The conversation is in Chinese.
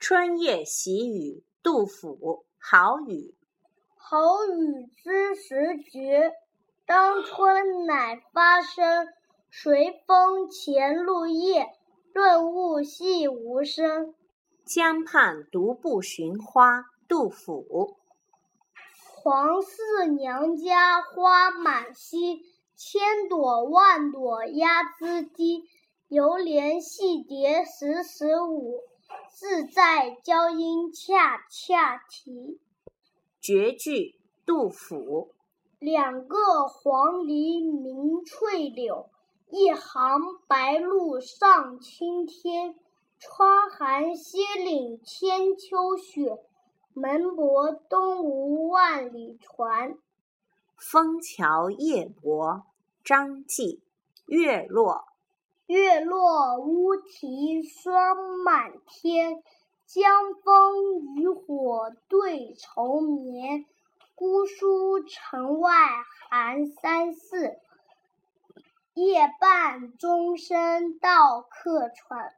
春夜喜雨，杜甫。好雨，好雨知时节，当春乃发生。随风潜入夜，润物细无声。江畔独步寻花，杜甫。黄四娘家花满蹊，千朵万朵压枝低。犹怜戏蝶时时舞，自在娇莺恰恰啼。绝句，杜甫。两个黄鹂鸣翠柳，一行白鹭上青天。窗含西岭千秋雪，门泊东吴万里船。枫桥夜泊，张继。月落，月落乌啼霜满天。江枫渔火对愁眠。姑苏城外寒山寺，夜半钟声到客船。